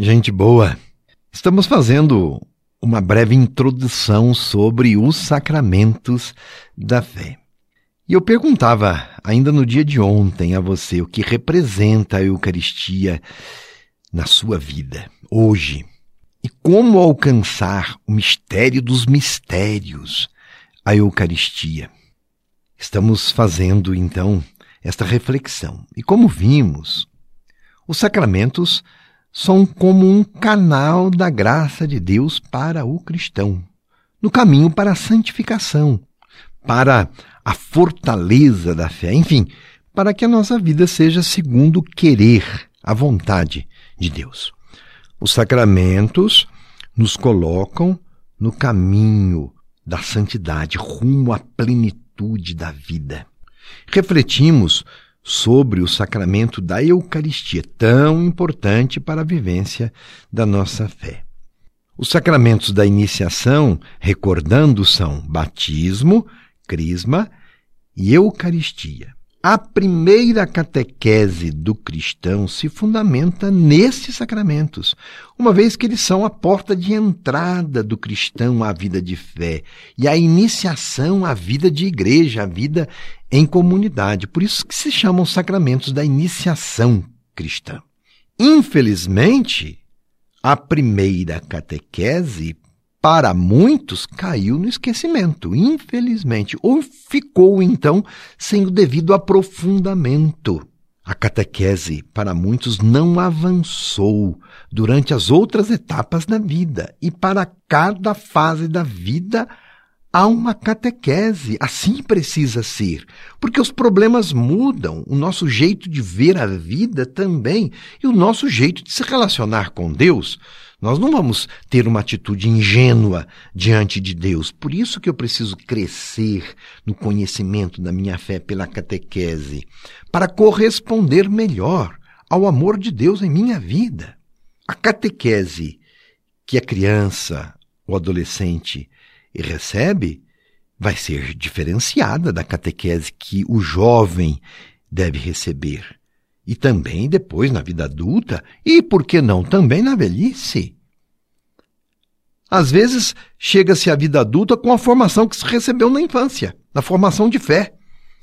Gente boa, estamos fazendo uma breve introdução sobre os sacramentos da fé. E eu perguntava ainda no dia de ontem a você o que representa a Eucaristia na sua vida, hoje, e como alcançar o mistério dos mistérios, a Eucaristia. Estamos fazendo então esta reflexão. E como vimos, os sacramentos são como um canal da graça de Deus para o cristão, no caminho para a santificação, para a fortaleza da fé, enfim, para que a nossa vida seja segundo o querer, a vontade de Deus. Os sacramentos nos colocam no caminho da santidade, rumo à plenitude da vida. Refletimos sobre o sacramento da Eucaristia, tão importante para a vivência da nossa fé. Os sacramentos da iniciação, recordando, são batismo, crisma e Eucaristia. A primeira catequese do cristão se fundamenta nesses sacramentos, uma vez que eles são a porta de entrada do cristão à vida de fé e a iniciação à vida de igreja, à vida em comunidade. Por isso que se chamam sacramentos da iniciação cristã. Infelizmente, a primeira catequese para muitos caiu no esquecimento, infelizmente, ou ficou então sem o devido aprofundamento. A catequese, para muitos, não avançou durante as outras etapas da vida, e para cada fase da vida há uma catequese. Assim precisa ser, porque os problemas mudam, o nosso jeito de ver a vida também, e o nosso jeito de se relacionar com Deus. Nós não vamos ter uma atitude ingênua diante de Deus. Por isso que eu preciso crescer no conhecimento da minha fé pela catequese, para corresponder melhor ao amor de Deus em minha vida. A catequese que a criança ou adolescente recebe vai ser diferenciada da catequese que o jovem deve receber e também depois na vida adulta e, por que não, também na velhice. Às vezes, chega-se à vida adulta com a formação que se recebeu na infância, na formação de fé.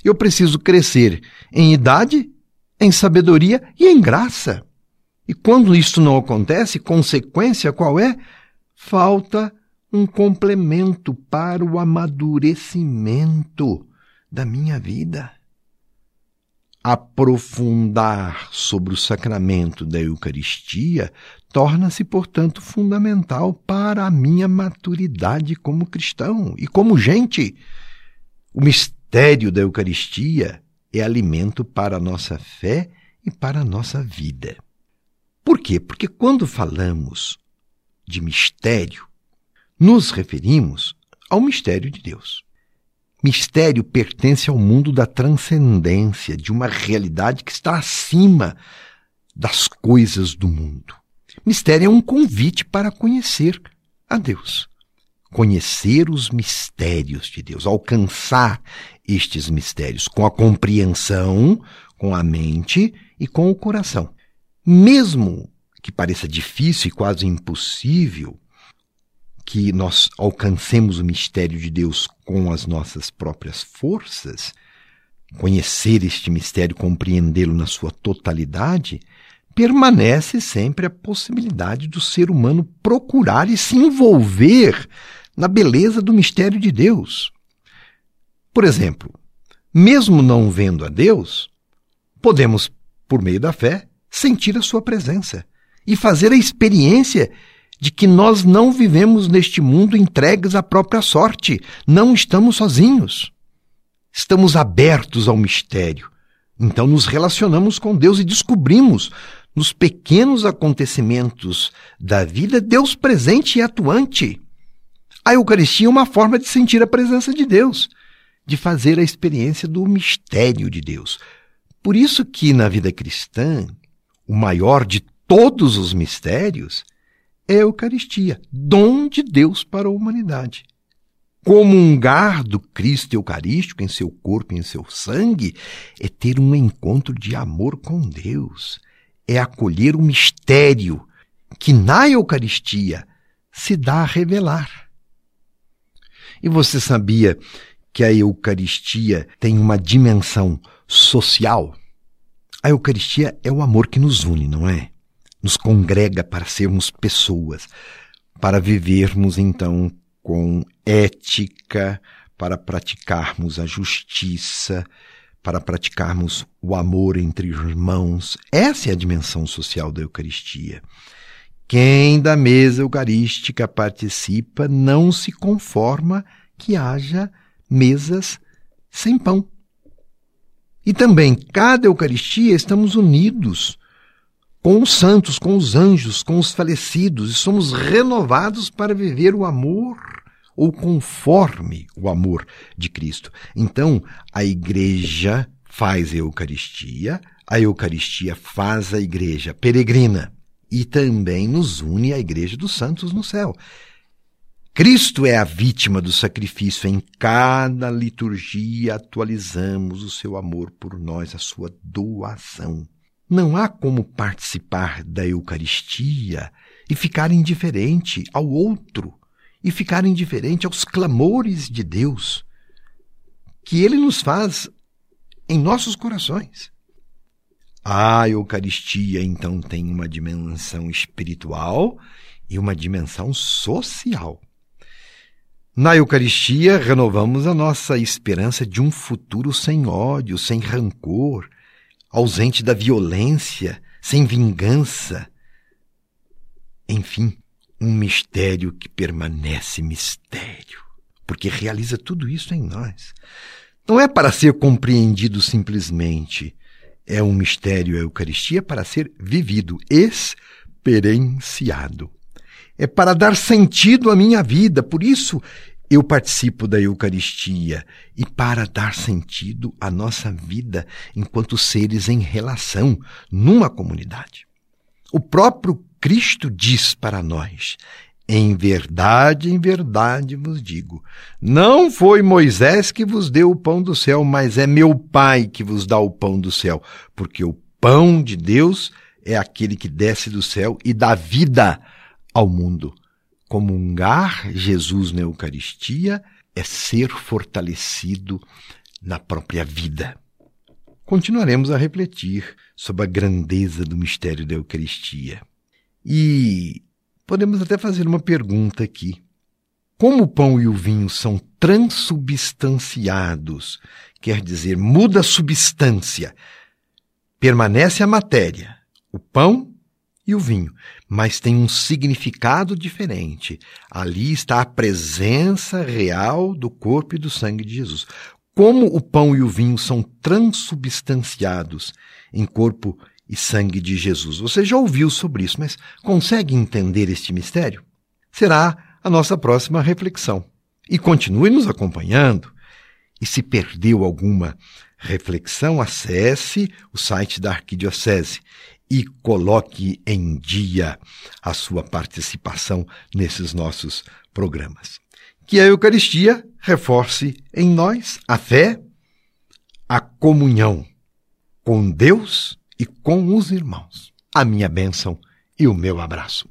Eu preciso crescer em idade, em sabedoria e em graça. E quando isto não acontece, consequência qual é? Falta um complemento para o amadurecimento da minha vida aprofundar sobre o sacramento da Eucaristia torna-se, portanto, fundamental para a minha maturidade como cristão e como gente. O mistério da Eucaristia é alimento para a nossa fé e para a nossa vida. Por quê? Porque quando falamos de mistério, nos referimos ao mistério de Deus. Mistério pertence ao mundo da transcendência, de uma realidade que está acima das coisas do mundo. Mistério é um convite para conhecer a Deus. Conhecer os mistérios de Deus, alcançar estes mistérios com a compreensão, com a mente e com o coração. Mesmo que pareça difícil e quase impossível, que nós alcancemos o mistério de Deus com as nossas próprias forças, conhecer este mistério, compreendê-lo na sua totalidade, permanece sempre a possibilidade do ser humano procurar e se envolver na beleza do mistério de Deus. Por exemplo, mesmo não vendo a Deus, podemos, por meio da fé, sentir a sua presença e fazer a experiência de que nós não vivemos neste mundo entregues à própria sorte, não estamos sozinhos. Estamos abertos ao mistério. Então nos relacionamos com Deus e descobrimos nos pequenos acontecimentos da vida Deus presente e atuante. A Eucaristia é uma forma de sentir a presença de Deus, de fazer a experiência do mistério de Deus. Por isso que na vida cristã, o maior de todos os mistérios é a Eucaristia, dom de Deus para a humanidade. Comungar do Cristo Eucarístico em seu corpo e em seu sangue é ter um encontro de amor com Deus, é acolher o mistério que na Eucaristia se dá a revelar. E você sabia que a Eucaristia tem uma dimensão social? A Eucaristia é o amor que nos une, não é? Nos congrega para sermos pessoas, para vivermos então com ética, para praticarmos a justiça, para praticarmos o amor entre irmãos. Essa é a dimensão social da Eucaristia. Quem da mesa eucarística participa não se conforma que haja mesas sem pão. E também, cada Eucaristia, estamos unidos com os santos, com os anjos, com os falecidos, e somos renovados para viver o amor ou conforme o amor de Cristo. Então, a igreja faz a Eucaristia, a Eucaristia faz a igreja peregrina e também nos une à igreja dos santos no céu. Cristo é a vítima do sacrifício. Em cada liturgia atualizamos o seu amor por nós, a sua doação. Não há como participar da Eucaristia e ficar indiferente ao outro e ficar indiferente aos clamores de Deus que Ele nos faz em nossos corações. A Eucaristia, então, tem uma dimensão espiritual e uma dimensão social. Na Eucaristia, renovamos a nossa esperança de um futuro sem ódio, sem rancor, ausente da violência, sem vingança. Enfim, um mistério que permanece mistério, porque realiza tudo isso em nós. Não é para ser compreendido simplesmente, é um mistério a Eucaristia para ser vivido, experienciado. É para dar sentido à minha vida, por isso eu participo da Eucaristia e para dar sentido à nossa vida enquanto seres em relação numa comunidade. O próprio Cristo diz para nós: Em verdade, em verdade vos digo: não foi Moisés que vos deu o pão do céu, mas é meu Pai que vos dá o pão do céu, porque o pão de Deus é aquele que desce do céu e dá vida ao mundo. Comungar Jesus na Eucaristia é ser fortalecido na própria vida. Continuaremos a refletir sobre a grandeza do mistério da Eucaristia. E podemos até fazer uma pergunta aqui. Como o pão e o vinho são transubstanciados, quer dizer, muda a substância, permanece a matéria, o pão e o vinho, mas tem um significado diferente. Ali está a presença real do corpo e do sangue de Jesus. Como o pão e o vinho são transubstanciados em corpo e sangue de Jesus. Você já ouviu sobre isso, mas consegue entender este mistério? Será a nossa próxima reflexão. E continue nos acompanhando. E se perdeu alguma reflexão, acesse o site da Arquidiocese e coloque em dia a sua participação nesses nossos programas. Que a Eucaristia reforce em nós a fé, a comunhão com Deus e com os irmãos. A minha bênção e o meu abraço.